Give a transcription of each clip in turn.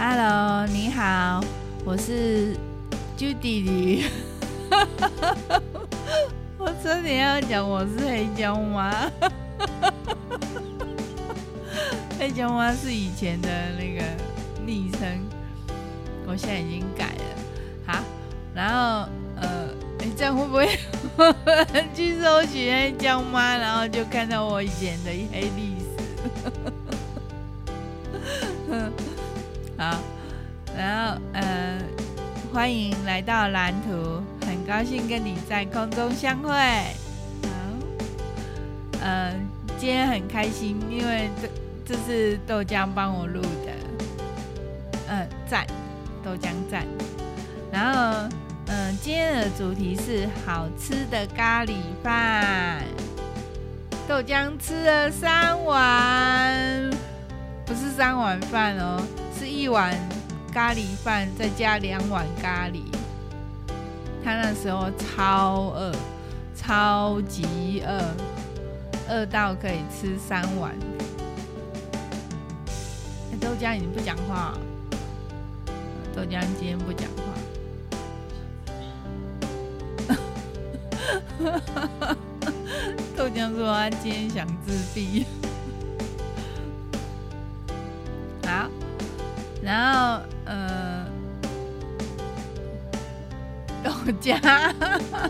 Hello，你好，我是 Judy。我真的要讲我是黑椒妈。黑椒妈是以前的那个昵称，我现在已经改了。好，然后呃，你这样会不会 去搜寻黑椒妈，然后就看到我以前的黑历欢迎来到蓝图，很高兴跟你在空中相会。好，呃，今天很开心，因为这。这是豆浆帮我录的，嗯，赞，豆浆赞。然后，嗯，今天的主题是好吃的咖喱饭。豆浆吃了三碗，不是三碗饭哦，是一碗咖喱饭再加两碗咖喱。他那时候超饿，超级饿，饿到可以吃三碗。豆浆已经不讲话，豆浆今天不讲话。豆浆说他今天想自闭。豆浆，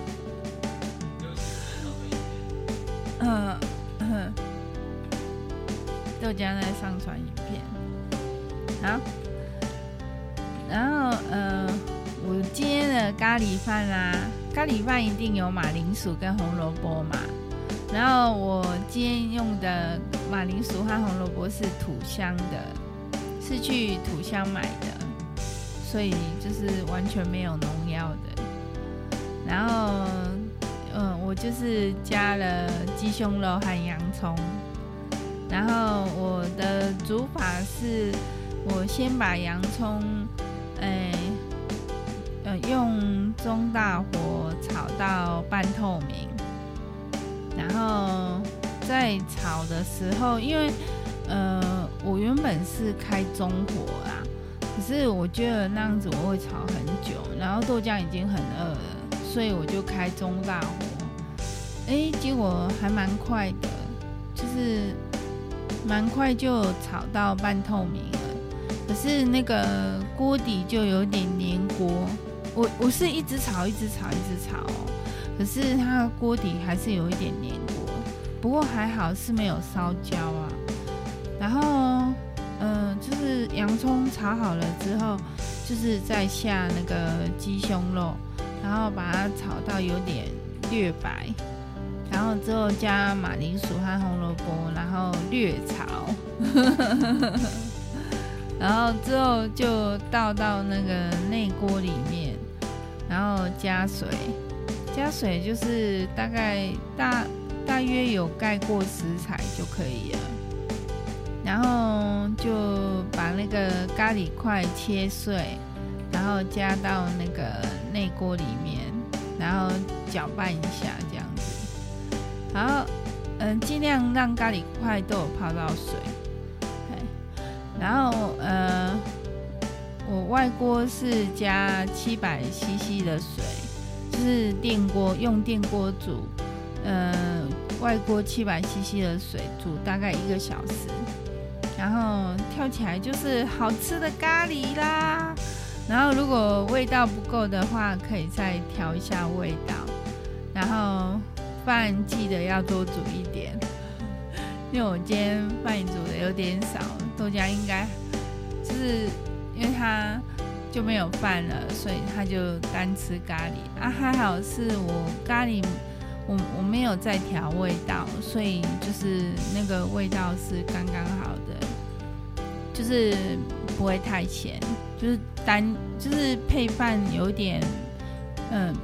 嗯嗯，豆浆在上传影片。好，然后呃，我今天的咖喱饭啊，咖喱饭一定有马铃薯跟红萝卜嘛。然后我今天用的马铃薯和红萝卜是土香的，是去土香买的，所以就是完全没有农药的。然后，嗯、我就是加了鸡胸肉和洋葱。然后我的煮法是。我先把洋葱，哎，呃，用中大火炒到半透明，然后在炒的时候，因为呃，我原本是开中火啦，可是我觉得那样子我会炒很久，然后豆浆已经很饿了，所以我就开中大火，哎，结果还蛮快的，就是蛮快就炒到半透明了。可是那个锅底就有点粘锅，我我是一直炒，一直炒，一直炒哦。可是它的锅底还是有一点粘锅，不过还好是没有烧焦啊。然后，嗯、呃，就是洋葱炒好了之后，就是再下那个鸡胸肉，然后把它炒到有点略白，然后之后加马铃薯和红萝卜，然后略炒。然后之后就倒到那个内锅里面，然后加水，加水就是大概大大约有盖过食材就可以了。然后就把那个咖喱块切碎，然后加到那个内锅里面，然后搅拌一下这样子。然后嗯，尽量让咖喱块都有泡到水。然后呃，我外锅是加七百 CC 的水，就是电锅用电锅煮，呃，外锅七百 CC 的水煮大概一个小时，然后跳起来就是好吃的咖喱啦。然后如果味道不够的话，可以再调一下味道。然后饭记得要多煮一点，因为我今天饭煮的有点少。豆浆应该就是因为他就没有饭了，所以他就单吃咖喱啊。还好是我咖喱，我我没有再调味道，所以就是那个味道是刚刚好的，就是不会太咸，就是单就是配饭有点嗯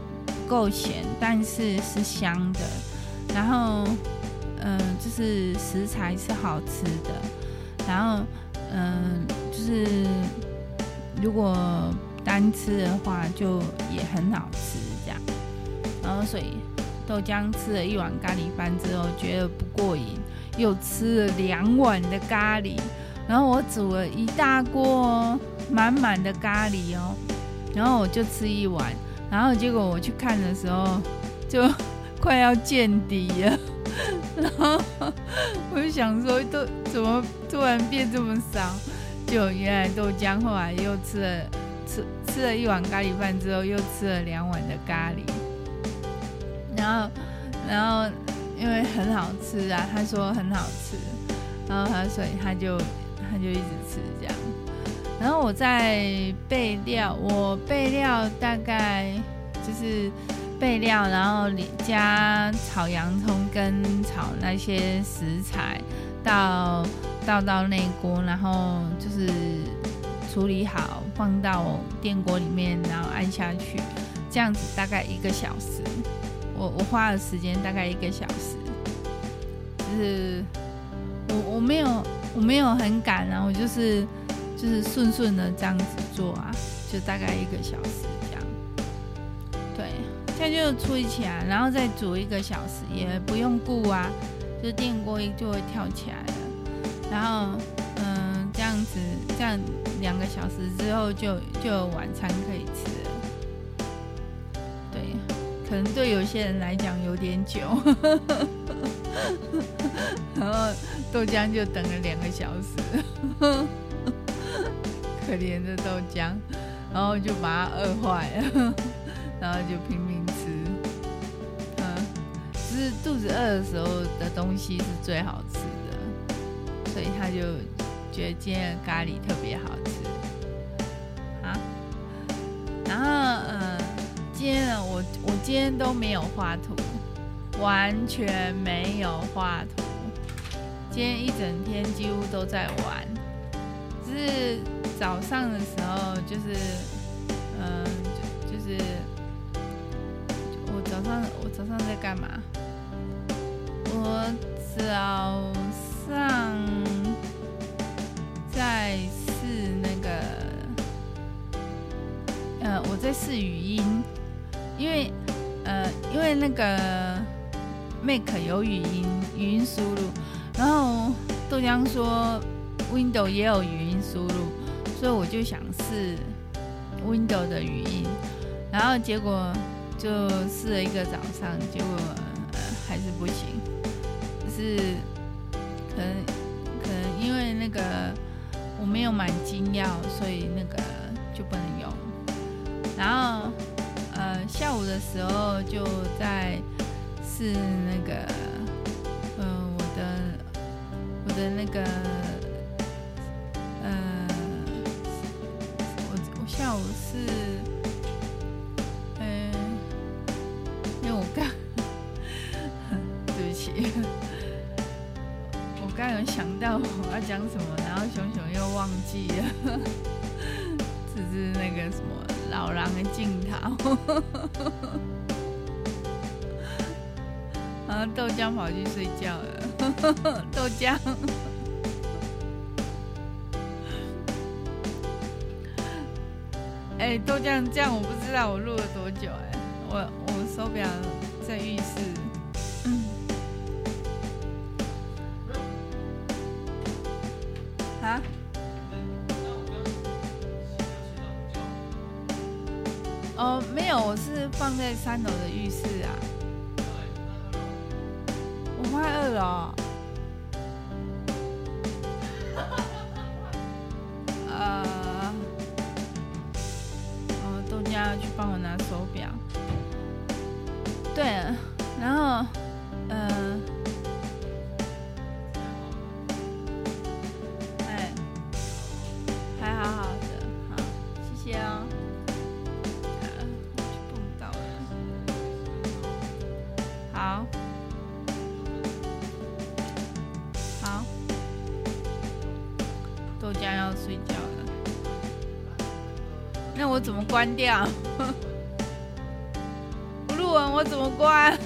够咸，但是是香的，然后嗯就是食材是好吃的。然后，嗯，就是如果单吃的话，就也很好吃这样。然后，所以豆浆吃了一碗咖喱饭之后，觉得不过瘾，又吃了两碗的咖喱。然后我煮了一大锅，满满的咖喱哦，然后我就吃一碗，然后结果我去看的时候就 快要见底了，然后我就想说都怎么突然变这么少？就原来豆浆后来又吃了吃吃了一碗咖喱饭之后又吃了两碗的咖喱，然后然后因为很好吃啊，他说很好吃，然后他所以他就他就一直吃这样。然后我在备料，我备料大概就是备料，然后加炒洋葱跟炒那些食材，倒倒到内锅，然后就是处理好，放到电锅里面，然后按下去，这样子大概一个小时。我我花的时间大概一个小时，就是我我没有我没有很赶啊，我就是。就是顺顺的这样子做啊，就大概一个小时这样。对，这样就处理起来，然后再煮一个小时，也不用顾啊，就电锅就会跳起来了。然后，嗯，这样子，这样两个小时之后就就有晚餐可以吃了。对，可能对有些人来讲有点久，然后豆浆就等了两个小时。可怜的豆浆，然后就把它饿坏了，然后就拼命吃。嗯，就是肚子饿的时候的东西是最好吃的，所以他就觉得今天的咖喱特别好吃。啊，然后嗯，今天，我我今天都没有画图，完全没有画图。今天一整天几乎都在玩，就是。早上的时候就是，嗯，就就是我早上我早上在干嘛？我早上在试那个，呃，我在试语音，因为呃，因为那个 Make 有语音语音输入，然后豆浆说，Window 也有语音输入。所以我就想试 w i n d o w 的语音，然后结果就试了一个早上，结果呃还是不行，是可能可能因为那个我没有买金钥，所以那个就不能用。然后呃下午的时候就在试那个嗯、呃、我的我的那个。是，嗯，因为我刚，对不起，我刚有想到我要讲什么，然后熊熊又忘记了，这是那个什么老狼的镜头，然 后豆浆跑去睡觉了，豆浆。哎、欸，都这样，这样我不知道我录了多久哎、欸，我我手表在浴室。嗯。啊？哦，没有，我是放在三楼的浴室啊。我快饿了、哦。关掉？不录完我怎么关？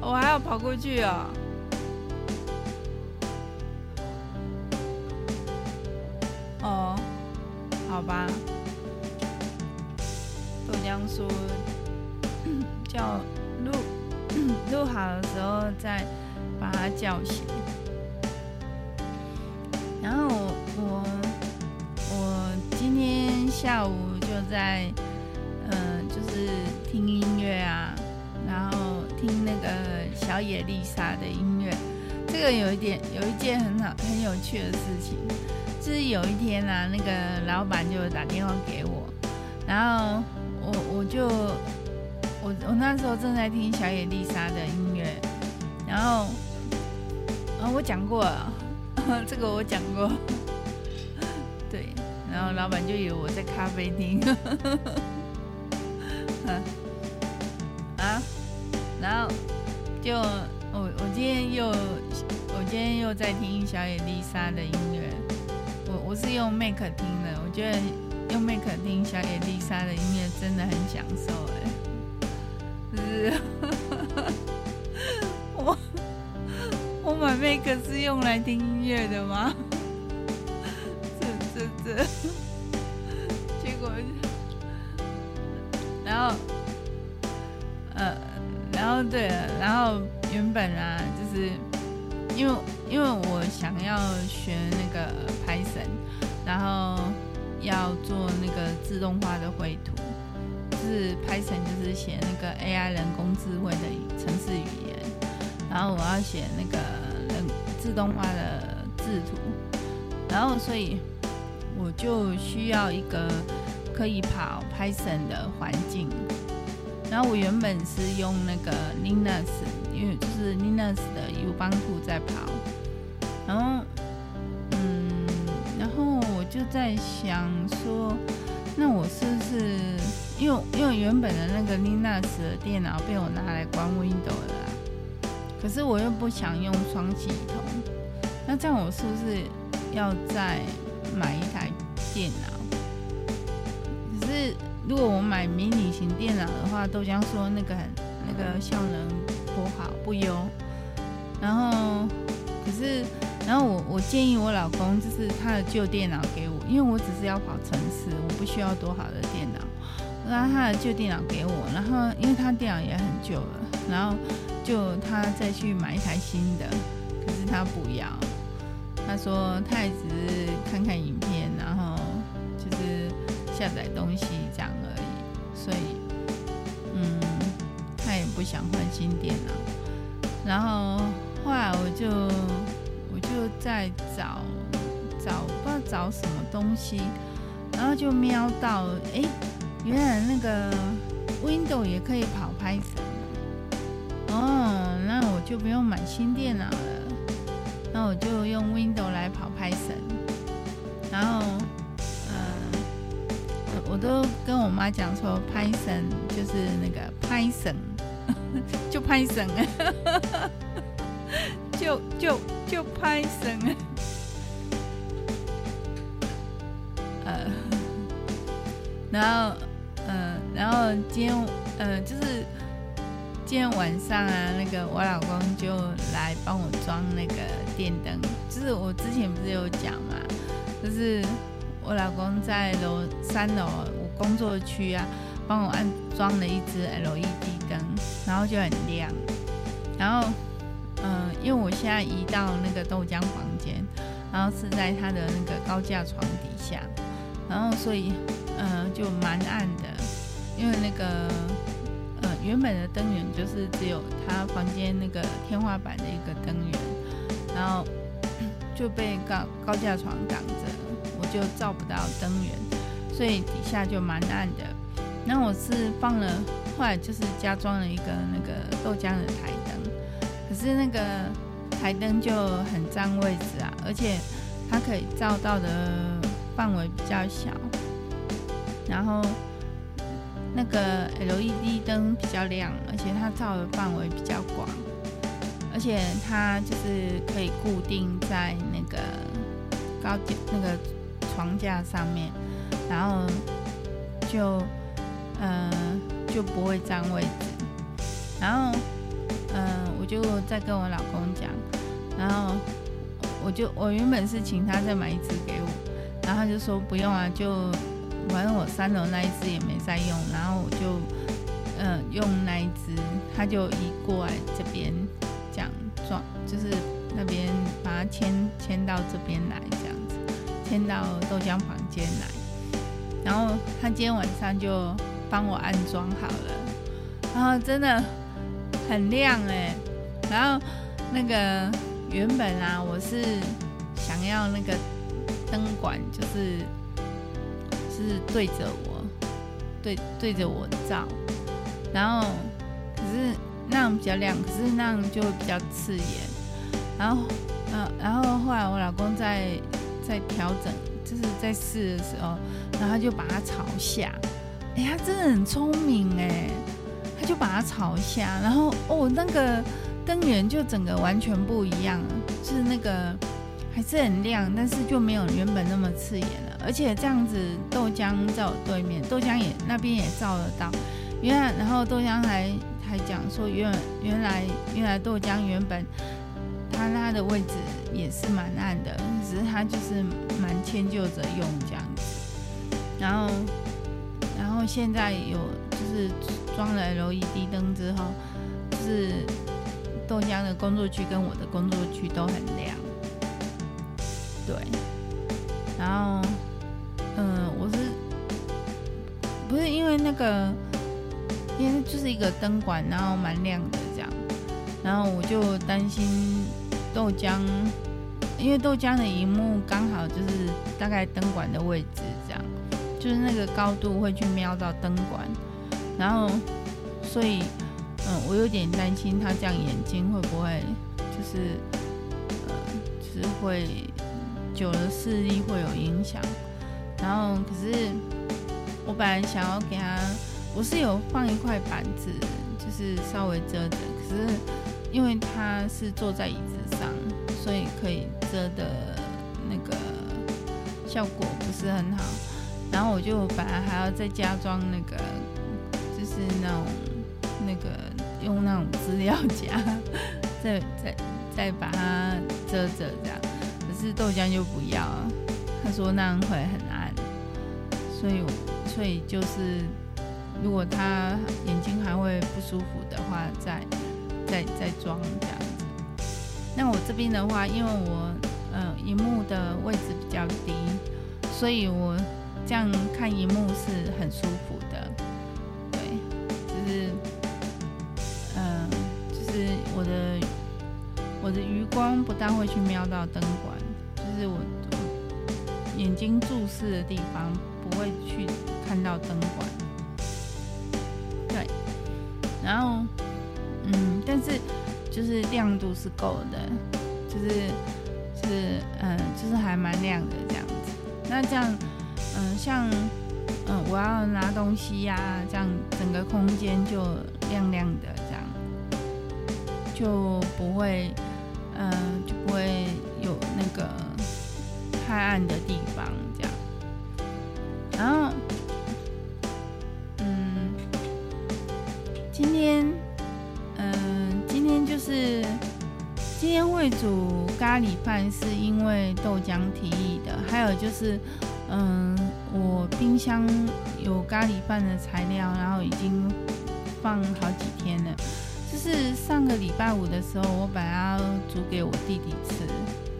我还要跑过去啊、哦！哦，好吧。豆浆说叫录 录好的时候再把它叫醒。在，嗯、呃，就是听音乐啊，然后听那个小野丽莎的音乐。这个有一点，有一件很好、很有趣的事情，就是有一天啊，那个老板就打电话给我，然后我我就我我那时候正在听小野丽莎的音乐，然后啊，我讲过了，这个我讲过，对。然后老板就以为我在咖啡厅，啊，然后就我我今天又我今天又在听小野丽莎的音乐，我我是用 Mac 听的，我觉得用 Mac 听小野丽莎的音乐真的很享受哎，就是 我 我买 Mac 是用来听音乐的吗？结果，然后，呃，然后对，然后原本啊，就是因为因为我想要学那个 Python，然后要做那个自动化的绘图，就是 Python 就是写那个 AI 人工智慧的程式语言，然后我要写那个人自动化的制图，然后所以。我就需要一个可以跑 Python 的环境，然后我原本是用那个 Linux，因为就是 Linux 的 Ubuntu 在跑，然后，嗯，然后我就在想说，那我是不是因为因为原本的那个 Linux 的电脑被我拿来关 Windows 了啊，可是我又不想用双系统，那这样我是不是要再买一台电脑，可是如果我买迷你型电脑的话，豆浆说那个很那个效能不好不优，然后可是然后我我建议我老公就是他的旧电脑给我，因为我只是要跑程式，我不需要多好的电脑，我让他的旧电脑给我，然后因为他电脑也很旧了，然后就他再去买一台新的，可是他不要。他说他也只是看看影，下载东西这样而已，所以嗯，他也不想换新电脑。然后后来我就我就在找找不知道找什么东西，然后就瞄到哎，原来那个 Window 也可以跑 Python，哦，那我就不用买新电脑了。那我就用 Window 来跑都跟我妈讲说，Python 就是那个 Python，就 Python，就就就 Python，呃，然后，嗯、然后今天，呃，就是。今天晚上啊，那个我老公就来帮我装那个电灯，就是我之前不是有讲嘛，就是我老公在楼三楼我工作区啊，帮我安装了一支 LED 灯，然后就很亮。然后，嗯、因为我现在移到那个豆浆房间，然后是在他的那个高架床底下，然后所以，嗯、就蛮暗的，因为那个。原本的灯源就是只有他房间那个天花板的一个灯源，然后就被高高架床挡着，我就照不到灯源，所以底下就蛮暗的。那我是放了，后来就是加装了一个那个豆浆的台灯，可是那个台灯就很占位置啊，而且它可以照到的范围比较小，然后。那个 LED 灯比较亮，而且它照的范围比较广，而且它就是可以固定在那个高点那个床架上面，然后就嗯、呃、就不会占位置。然后嗯、呃，我就再跟我老公讲，然后我就我原本是请他再买一只给我，然后他就说不用啊，就。反正我三楼那一只也没在用，然后我就，嗯、用那一只，他就移过来这边，这样装，就是那边把它迁迁到这边来，这样，迁到豆浆房间来。然后他今天晚上就帮我安装好了，然后真的很亮哎。然后那个原本啊，我是想要那个灯管，就是是对着我，对对着我照，然后可是那样比较亮，可是那样就会比较刺眼。然后，呃，然后后来我老公在在调整，就是在试的时候，然后就把它朝下。哎，他真的很聪明哎，他就把它朝下，然后哦那个。灯源就整个完全不一样，就是那个还是很亮，但是就没有原本那么刺眼了。而且这样子，豆浆在我对面，豆浆也那边也照得到。原来，然后豆浆还还讲说原，原来原来豆浆原本它它的位置也是蛮暗的，只是它就是蛮迁就着用这样子。然后然后现在有就是装了 LED 灯之后，就是。豆浆的工作区跟我的工作区都很亮，对。然后，嗯，我是不是因为那个，因为就是一个灯管，然后蛮亮的这样。然后我就担心豆浆，因为豆浆的荧幕刚好就是大概灯管的位置这样，就是那个高度会去瞄到灯管，然后所以。嗯，我有点担心他这样眼睛会不会就是，呃，就是会久了视力会有影响。然后可是我本来想要给他，我是有放一块板子，就是稍微遮着。可是因为他是坐在椅子上，所以可以遮的那个效果不是很好。然后我就本来还要再加装那个，就是那种那个。用那种资料夹，再再再把它遮着这样，可是豆浆就不要，他说那样会很暗，所以所以就是如果他眼睛还会不舒服的话，再再再装这样。那我这边的话，因为我呃荧幕的位置比较低，所以我这样看荧幕是很舒服的。对，就是，呃，就是我的我的余光不但会去瞄到灯管，就是，我眼睛注视的地方不会去看到灯管。对，然后，嗯，但是就是亮度是够的，就是，就是，嗯，就是还蛮亮的这样子。那这样，嗯，像，嗯，我要拿东西呀、这样整个空间就亮亮的，这样就不会。嗯，就不会有那个太暗的地方，煮咖喱饭，是因为豆浆提议的。还有就是，嗯，我冰箱有咖喱饭的材料，然后已经放好几天了。就是上个礼拜五的时候，我把它煮给我弟弟吃，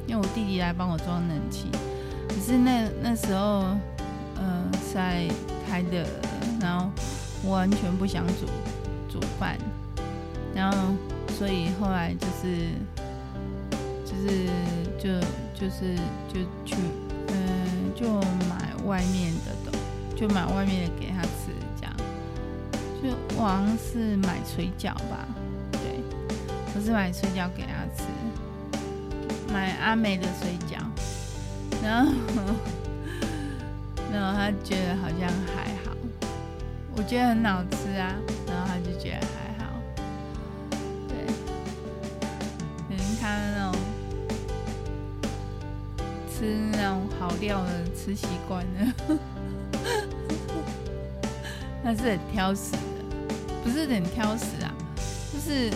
因为我弟弟来帮我装冷气。可是那那时候，呃，在太热，然后我完全不想煮煮饭，然后所以后来就是是就就是就去，嗯、就买外面的东，就买外面的给他吃，这样。就我好像是买水饺吧。对不是买水饺给他吃，买阿美的水饺，然后，然后他觉得好像还好，我觉得很好吃啊，然后他就觉得还吃那种好料的吃习惯了，他是很挑食的，不是很挑食啊，就是。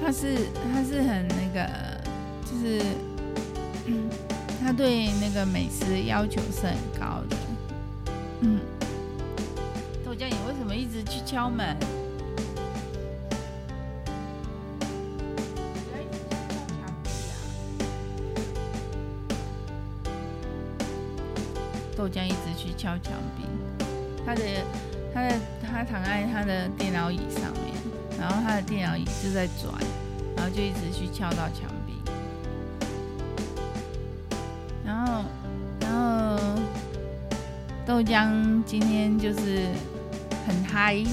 他是他是很那个，就是，嗯，他对那个美食要求是很高的。嗯，豆浆，你为什么一直去敲门？豆浆一直去敲墙壁，他的他的他躺在他的电脑椅上面，然后他的电脑椅就在转，然后就一直去敲到墙壁，然后然后豆浆今天就是很嗨，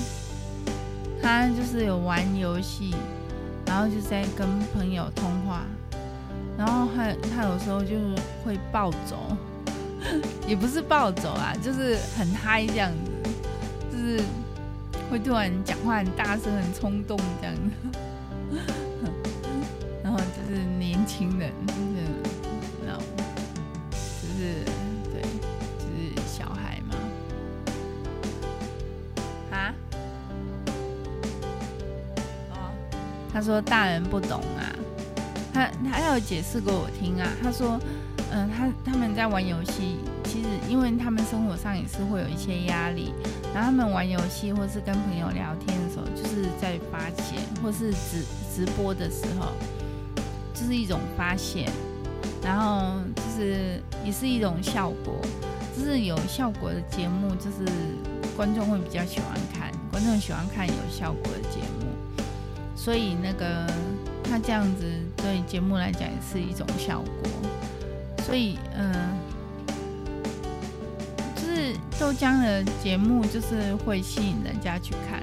他就是有玩游戏，然后就在跟朋友通话。然后他他有时候就会暴走，也不是暴走啊，就是很嗨这样子，就是会突然讲话很大声、很冲动这样子。然后就是年轻人，就是然后就是对，就是小孩嘛。啊？哦，他说大人不懂啊。他他有解释过我听啊，他说，嗯、他他们在玩游戏，其实因为他们生活上也是会有一些压力，然后他们玩游戏或是跟朋友聊天的时候，就是在发泄，或是直直播的时候，就是一种发泄，然后就是也是一种效果，就是有效果的节目，就是观众会比较喜欢看，观众喜欢看有效果的节目，所以那个。他这样子对节目来讲也是一种效果，所以嗯、就是豆浆的节目就是会吸引人家去看，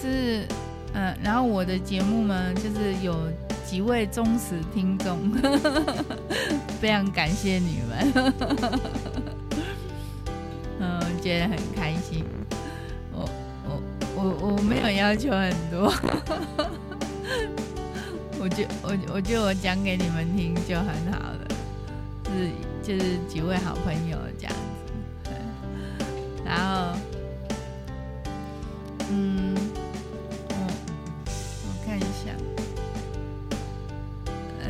是嗯、呃，然后我的节目呢，就是有几位忠实听众，非常感谢你们，嗯，觉得很开心，我我我我没有要求很多。我就我我觉得我讲给你们听就很好了，是就是几位好朋友这样子，然后嗯，我我看一下，嗯，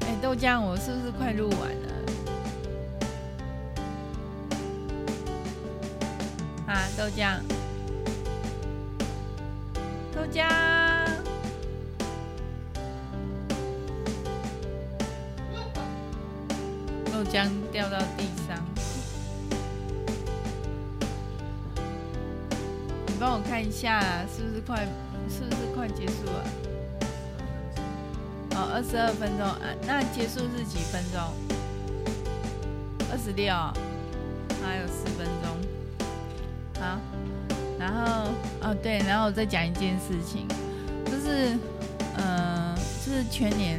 哎、豆浆，我是不是快录完了？啊，豆浆，豆浆。掉到地上，你帮我看一下，是不是快，是不是快结束了？哦，二十二分钟，啊，那结束是几分钟？二十六，还有四分钟。好，然后，哦对，然后我再讲一件事情，就是，呃，就是全年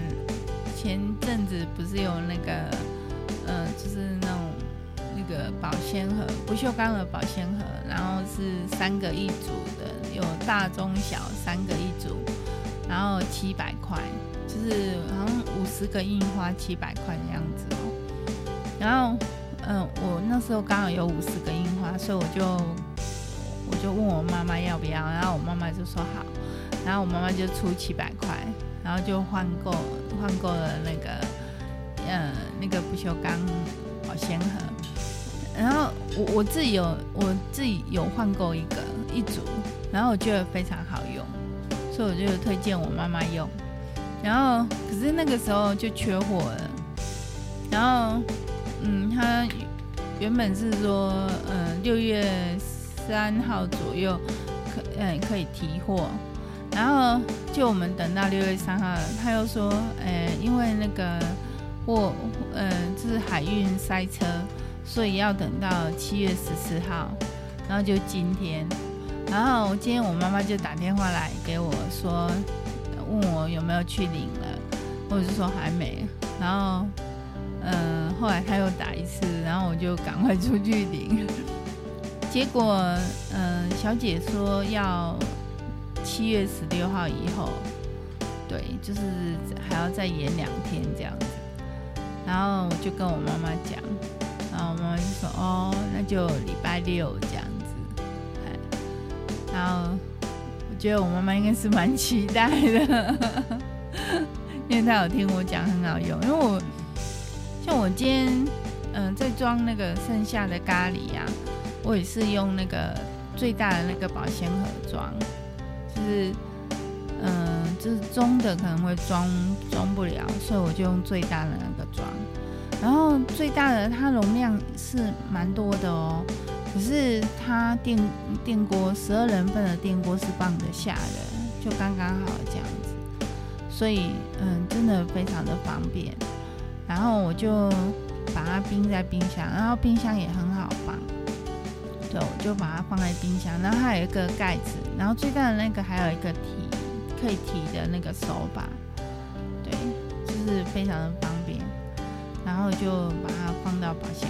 前阵子不是有那个。呃，就是那种那个保鲜盒，不锈钢的保鲜盒，然后是三个一组的，有大中小三个一组，然后七百块，就是好像五十个印花七百块的样子哦。然后，嗯、呃，我那时候刚好有五十个印花，所以我就我就问我妈妈要不要，然后我妈妈就说好，然后我妈妈就出七百块，然后就换购换购了那个。呃，那个不锈钢保鲜盒，然后我我自己有我自己有换购一个一组，然后我觉得非常好用，所以我就推荐我妈妈用。然后可是那个时候就缺货了，然后嗯，他原本是说嗯六月三号左右可嗯可以提货，然后就我们等到六月三号，他又说呃因为那个。或，嗯、就是海运塞车，所以要等到七月十四号，然后就今天，然后今天我妈妈就打电话来给我说，问我有没有去领了，我就说还没，然后，嗯、后来他又打一次，然后我就赶快出去领，结果，嗯、小姐说要七月十六号以后，对，就是还要再延两天这样。然后我就跟我妈妈讲，然后我妈妈就说：“哦，那就礼拜六这样子。”然后我觉得我妈妈应该是蛮期待的，因为她有听我讲很好用。因为我像我今天嗯、在装那个剩下的咖喱呀、啊，我也是用那个最大的那个保鲜盒装，就是嗯、就是中的可能会装装不了，所以我就用最大的那个装。然后最大的它容量是蛮多的哦，可是它电电锅十二人份的电锅是放得下的，就刚刚好这样子，所以嗯，真的非常的方便。然后我就把它冰在冰箱，然后冰箱也很好放，对，我就把它放在冰箱。然后它有一个盖子，然后最大的那个还有一个提可以提的那个手把，对，就是非常的方便。然后就把它放到保鲜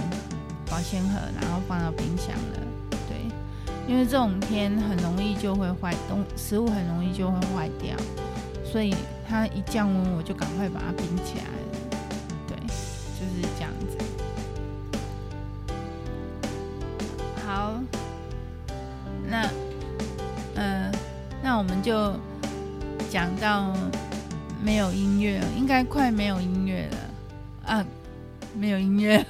保鲜盒，然后放到冰箱了。对，因为这种天很容易就会坏，东食物很容易就会坏掉，所以它一降温我就赶快把它冰起来了。对，就是这样子。好，那嗯、呃，那我们就讲到没有音乐，应该快没有音乐了啊。没有音乐。